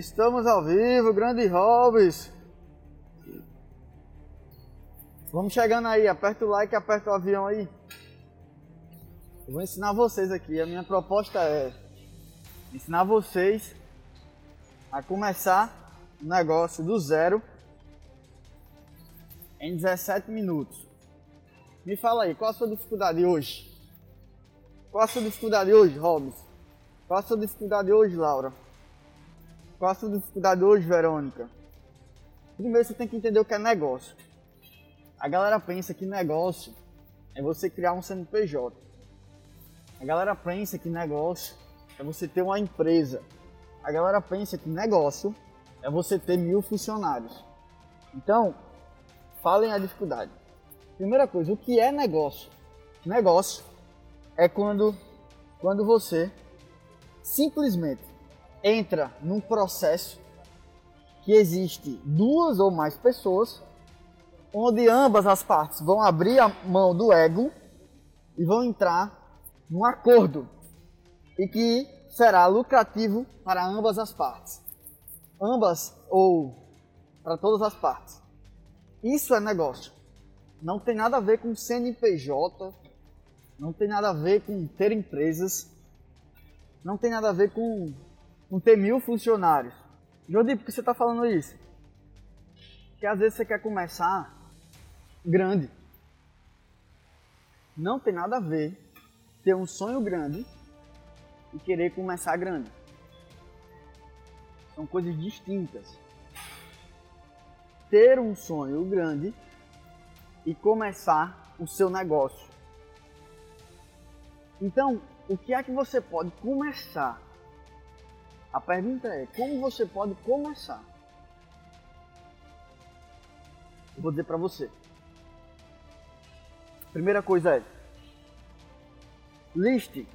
Estamos ao vivo, grande Hobbs. Vamos chegando aí, aperta o like, aperta o avião aí. Eu vou ensinar vocês aqui. A minha proposta é ensinar vocês a começar o negócio do zero em 17 minutos. Me fala aí, qual a sua dificuldade hoje? Qual a sua dificuldade hoje, Hobbs? Qual a sua dificuldade hoje, Laura? Qual a sua dificuldade hoje, Verônica? Primeiro você tem que entender o que é negócio. A galera pensa que negócio é você criar um CNPJ. A galera pensa que negócio é você ter uma empresa. A galera pensa que negócio é você ter mil funcionários. Então, falem a dificuldade. Primeira coisa, o que é negócio? Negócio é quando, quando você simplesmente entra num processo que existe duas ou mais pessoas, onde ambas as partes vão abrir a mão do ego e vão entrar num acordo e que será lucrativo para ambas as partes. Ambas ou para todas as partes. Isso é negócio. Não tem nada a ver com CNPJ, não tem nada a ver com ter empresas, não tem nada a ver com com ter mil funcionários. Jodi, por que você está falando isso? Porque às vezes você quer começar grande. Não tem nada a ver ter um sonho grande e querer começar grande. São coisas distintas. Ter um sonho grande e começar o seu negócio. Então, o que é que você pode começar a pergunta é: como você pode começar? Eu vou dizer para você. Primeira coisa é: liste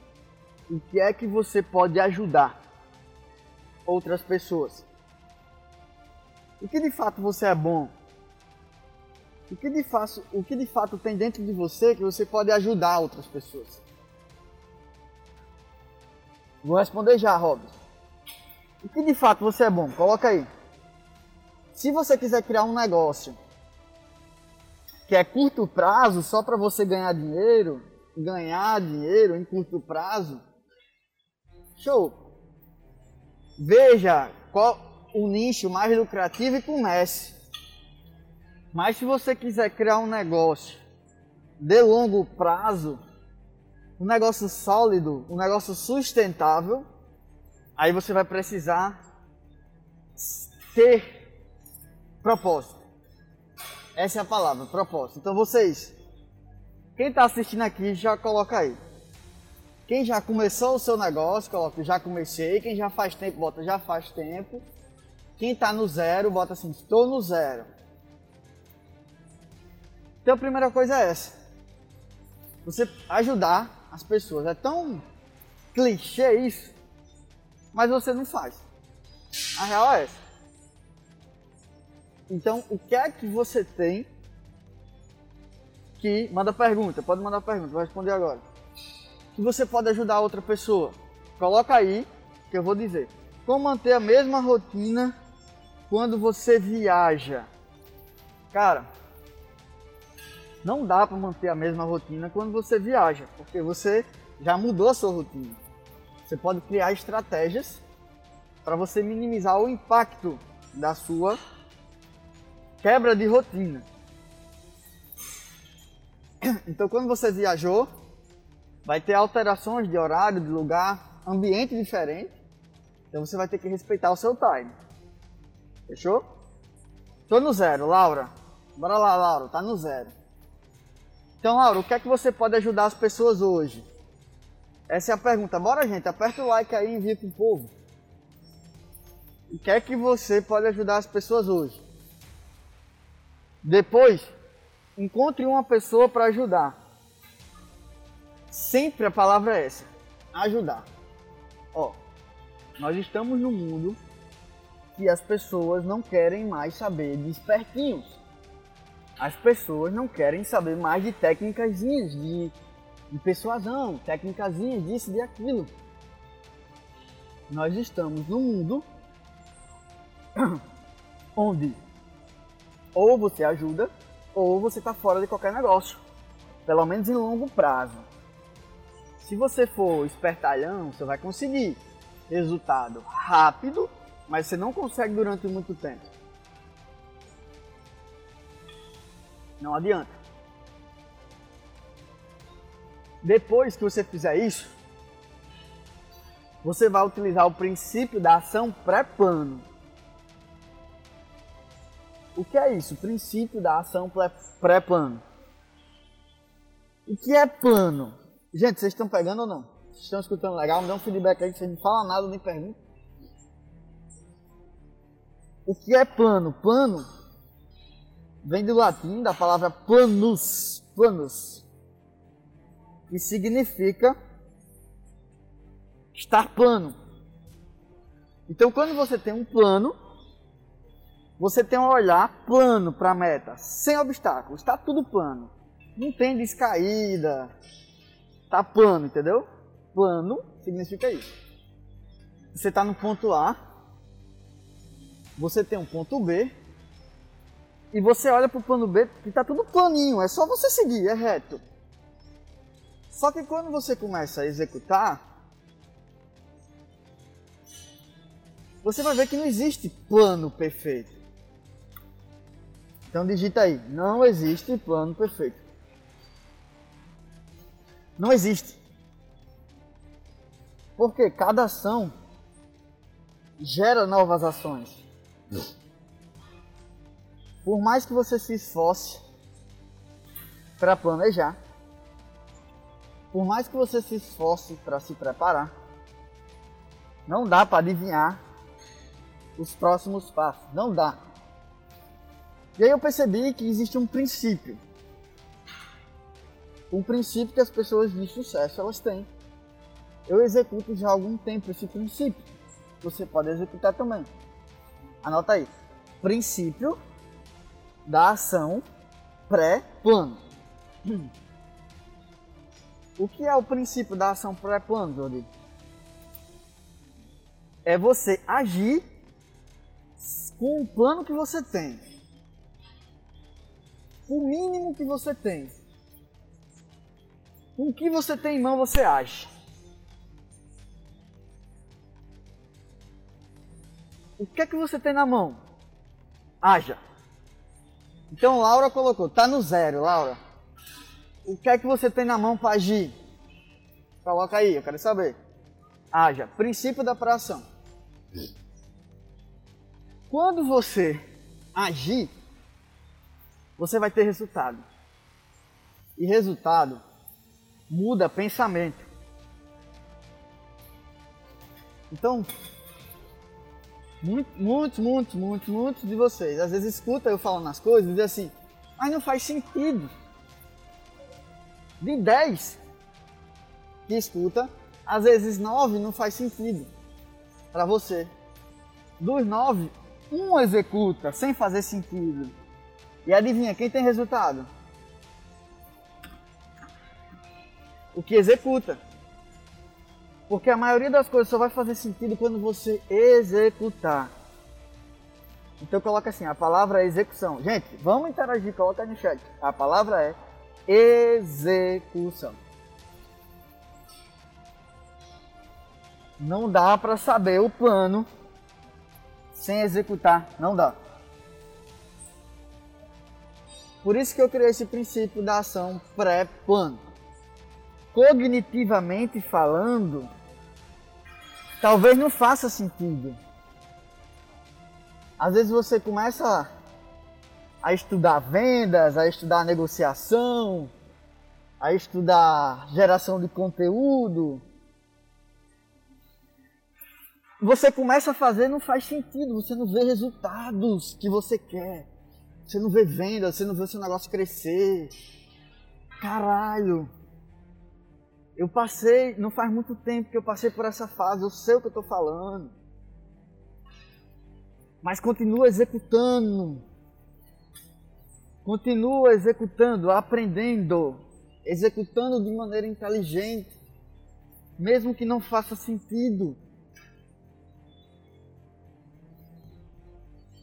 o que é que você pode ajudar outras pessoas. O que de fato você é bom? O que de fato, o que de fato tem dentro de você que você pode ajudar outras pessoas? Vou responder já, Robson. O que de fato você é bom? Coloca aí. Se você quiser criar um negócio que é curto prazo, só para você ganhar dinheiro, ganhar dinheiro em curto prazo, show. Veja qual o nicho mais lucrativo e comece. Mas se você quiser criar um negócio de longo prazo, um negócio sólido, um negócio sustentável, Aí você vai precisar ter propósito. Essa é a palavra, propósito. Então vocês, quem está assistindo aqui, já coloca aí. Quem já começou o seu negócio, coloca já comecei. Quem já faz tempo, bota já faz tempo. Quem está no zero, bota assim, estou no zero. Então a primeira coisa é essa. Você ajudar as pessoas. É tão clichê isso mas você não faz. A real é essa. Então, o que é que você tem que. Manda pergunta, pode mandar pergunta, vou responder agora. Que você pode ajudar outra pessoa? Coloca aí que eu vou dizer. Como manter a mesma rotina quando você viaja? Cara, não dá para manter a mesma rotina quando você viaja, porque você já mudou a sua rotina. Você pode criar estratégias para você minimizar o impacto da sua quebra de rotina. Então, quando você viajou, vai ter alterações de horário, de lugar, ambiente diferente. Então, você vai ter que respeitar o seu time. Fechou? Tô no zero, Laura. Bora lá, Laura, tá no zero. Então, Laura, o que é que você pode ajudar as pessoas hoje? Essa é a pergunta. Bora, gente, aperta o like aí e envia pro povo. O que é que você pode ajudar as pessoas hoje? Depois, encontre uma pessoa para ajudar. Sempre a palavra é essa: ajudar. Ó, nós estamos num mundo que as pessoas não querem mais saber de espertinhos. As pessoas não querem saber mais de técnicas de, de persuasão, técnicas disso, de aquilo. Nós estamos num mundo onde ou você ajuda ou você está fora de qualquer negócio, pelo menos em longo prazo. Se você for espertalhão, você vai conseguir resultado rápido, mas você não consegue durante muito tempo. Não adianta. Depois que você fizer isso, você vai utilizar o princípio da ação pré-plano. O que é isso? O princípio da ação pré-plano. O que é plano? Gente, vocês estão pegando ou não? Vocês estão escutando legal? Me dá um feedback aí vocês não falam nada, nem perguntam. O que é plano? Plano vem do latim, da palavra planus, planus, que significa estar plano. Então, quando você tem um plano, você tem um olhar plano para a meta, sem obstáculos, está tudo plano. Não tem descaída, está plano, entendeu? Plano significa isso. Você está no ponto A, você tem um ponto B, e você olha para o plano B que está tudo planinho, é só você seguir, é reto. Só que quando você começa a executar, você vai ver que não existe plano perfeito. Então digita aí, não existe plano perfeito. Não existe. Porque cada ação gera novas ações. Por mais que você se esforce para planejar, por mais que você se esforce para se preparar, não dá para adivinhar os próximos passos. Não dá. E aí eu percebi que existe um princípio. Um princípio que as pessoas de sucesso elas têm. Eu executo já há algum tempo esse princípio. Você pode executar também. Anota aí. Princípio da ação pré-plano. O que é o princípio da ação pré-plano, Jordi? É você agir com o plano que você tem o mínimo que você tem. Com o que você tem em mão, você age. O que é que você tem na mão? Haja. Então Laura colocou, tá no zero, Laura. O que é que você tem na mão para agir? Coloca aí, eu quero saber. Haja. Princípio da pração. Quando você agir, você vai ter resultado. E resultado muda pensamento. Então, muitos, muitos, muitos, muitos de vocês às vezes escutam eu falando as coisas e dizem assim, mas não faz sentido. De 10 que escuta, às vezes 9 não faz sentido para você. Dos 9, um executa sem fazer sentido. E adivinha, quem tem resultado? O que executa. Porque a maioria das coisas só vai fazer sentido quando você executar. Então coloca assim, a palavra é execução. Gente, vamos interagir, coloca no chat. A palavra é execução. Não dá para saber o plano sem executar, não dá. Por isso que eu criei esse princípio da ação pré-plano. Cognitivamente falando, talvez não faça sentido. Às vezes você começa a estudar vendas, a estudar negociação, a estudar geração de conteúdo. Você começa a fazer, não faz sentido, você não vê resultados que você quer. Você não vê venda, você não vê o seu negócio crescer. Caralho. Eu passei, não faz muito tempo que eu passei por essa fase, eu sei o que eu estou falando. Mas continua executando. Continua executando, aprendendo, executando de maneira inteligente, mesmo que não faça sentido.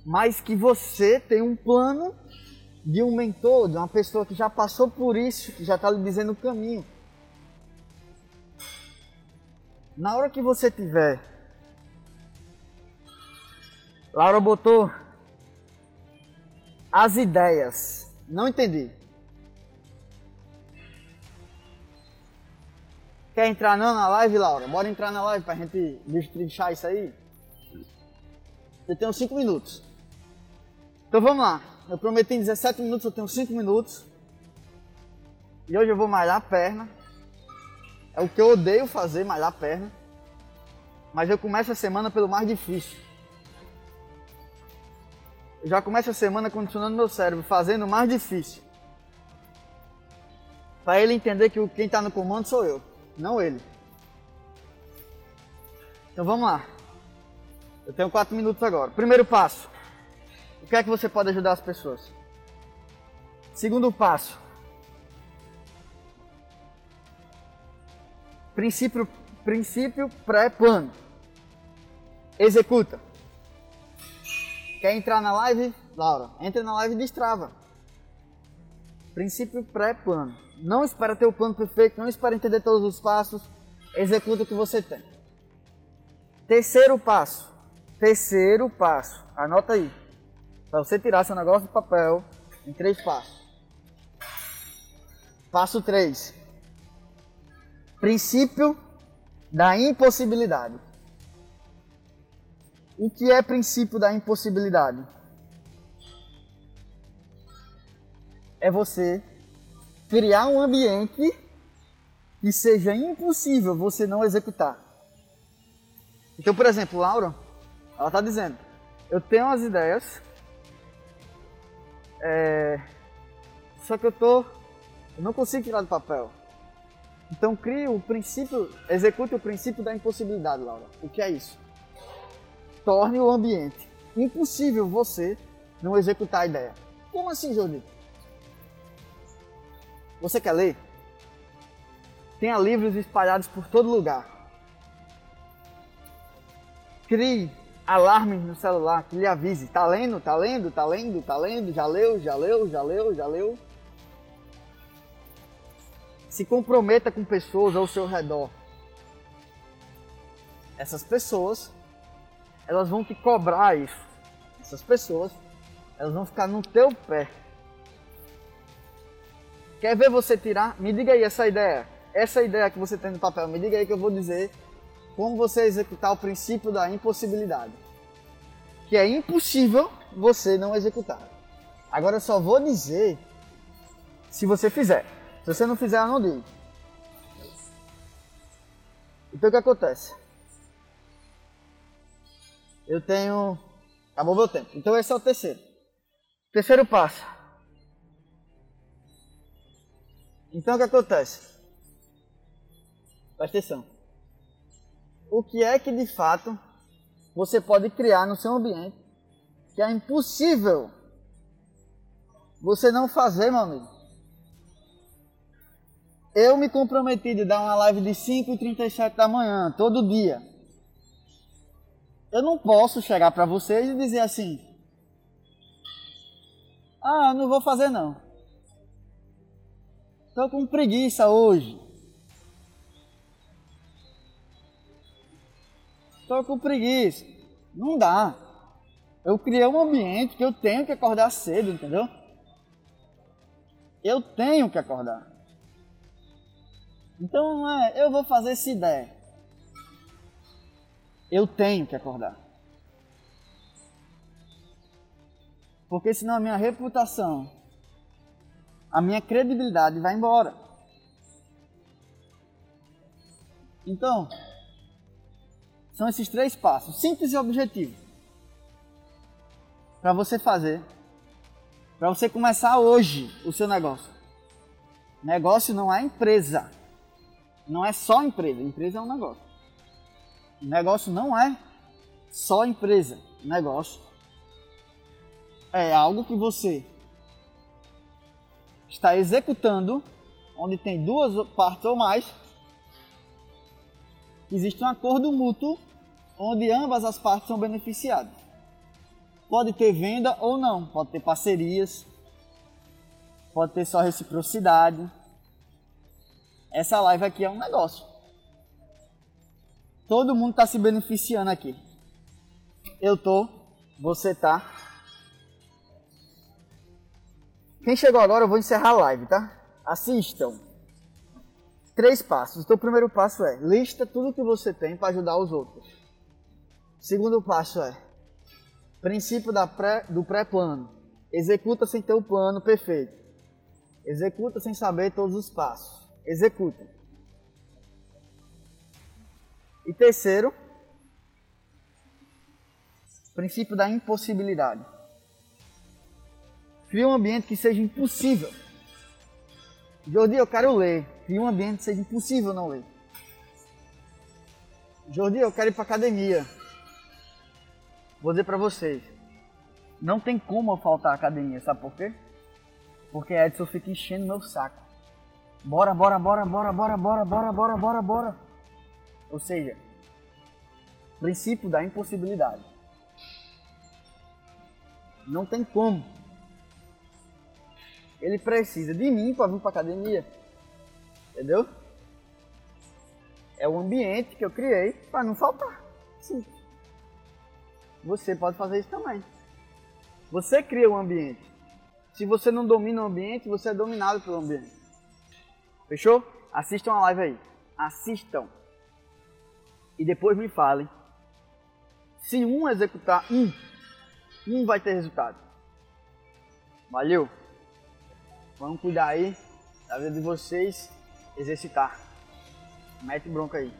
Mas que você tem um plano de um mentor, de uma pessoa que já passou por isso, que já está lhe dizendo o caminho. Na hora que você tiver. Laura botou as ideias. Não entendi. Quer entrar não na live, Laura? Bora entrar na live pra gente destrinchar isso aí? Eu tenho 5 minutos. Então vamos lá. Eu prometi em 17 minutos, eu tenho 5 minutos. E hoje eu vou malhar a perna. É o que eu odeio fazer, malhar a perna. Mas eu começo a semana pelo mais difícil. Já começo a semana condicionando meu cérebro, fazendo o mais difícil. Para ele entender que quem está no comando sou eu, não ele. Então vamos lá. Eu tenho 4 minutos agora. Primeiro passo. O que é que você pode ajudar as pessoas? Segundo passo. Princípio, princípio pré-plano. Executa. Quer entrar na live? Laura, entra na live e destrava. Princípio pré-plano. Não espera ter o plano perfeito, não espera entender todos os passos. Executa o que você tem. Terceiro passo. Terceiro passo. Anota aí. Para você tirar seu negócio do papel em três passos. Passo 3. Princípio da impossibilidade. O que é princípio da impossibilidade? É você criar um ambiente que seja impossível você não executar. Então, por exemplo, Laura, ela está dizendo: eu tenho as ideias, é, só que eu tô, eu não consigo tirar do papel. Então crie o princípio, execute o princípio da impossibilidade, Laura. O que é isso? Torne o ambiente impossível você não executar a ideia. Como assim, Jordi? Você quer ler? Tenha livros espalhados por todo lugar. Crie alarmes no celular que lhe avise. Tá lendo? Tá lendo? Tá lendo? Tá lendo? Já leu? Já leu? Já leu? Já leu? se comprometa com pessoas ao seu redor. Essas pessoas, elas vão te cobrar isso. Essas pessoas, elas vão ficar no teu pé. Quer ver você tirar? Me diga aí essa ideia. Essa ideia que você tem no papel, me diga aí que eu vou dizer como você executar o princípio da impossibilidade. Que é impossível você não executar. Agora eu só vou dizer se você fizer. Se você não fizer, eu não digo. Então o que acontece? Eu tenho. Acabou meu tempo. Então esse é o terceiro. Terceiro passo. Então o que acontece? Presta atenção. O que é que de fato você pode criar no seu ambiente que é impossível você não fazer, meu amigo? Eu me comprometi de dar uma live de 5 e 37 da manhã, todo dia. Eu não posso chegar para vocês e dizer assim: Ah, não vou fazer não. Estou com preguiça hoje. Estou com preguiça. Não dá. Eu criei um ambiente que eu tenho que acordar cedo, entendeu? Eu tenho que acordar. Então é, eu vou fazer se der. Eu tenho que acordar. Porque senão a minha reputação, a minha credibilidade vai embora. Então, são esses três passos, simples e objetivo. Para você fazer, para você começar hoje o seu negócio. Negócio não é empresa. Não é só empresa, empresa é um negócio. Negócio não é só empresa, negócio é algo que você está executando, onde tem duas partes ou mais, existe um acordo mútuo onde ambas as partes são beneficiadas. Pode ter venda ou não, pode ter parcerias, pode ter só reciprocidade. Essa live aqui é um negócio. Todo mundo está se beneficiando aqui. Eu tô, você tá. Quem chegou agora, eu vou encerrar a live, tá? Assistam. Três passos. Então, o primeiro passo é lista tudo que você tem para ajudar os outros. Segundo passo é princípio pré, do pré-plano. Executa sem ter o plano perfeito. Executa sem saber todos os passos. Executa. E terceiro, princípio da impossibilidade. Cria um ambiente que seja impossível. Jordi, eu quero ler. Cria um ambiente que seja impossível não ler. Jordi, eu quero ir para academia. Vou dizer para vocês. Não tem como eu faltar à academia, sabe por quê? Porque Edson fica enchendo meu saco. Bora, bora, bora, bora, bora, bora, bora, bora, bora, bora. Ou seja, princípio da impossibilidade. Não tem como. Ele precisa de mim para vir para academia. Entendeu? É o ambiente que eu criei para não faltar. Sim. Você pode fazer isso também. Você cria o ambiente. Se você não domina o ambiente, você é dominado pelo ambiente. Fechou? Assistam a live aí. Assistam. E depois me falem. Se um executar um, um vai ter resultado. Valeu? Vamos cuidar aí da vida de vocês, exercitar. Mete bronca aí.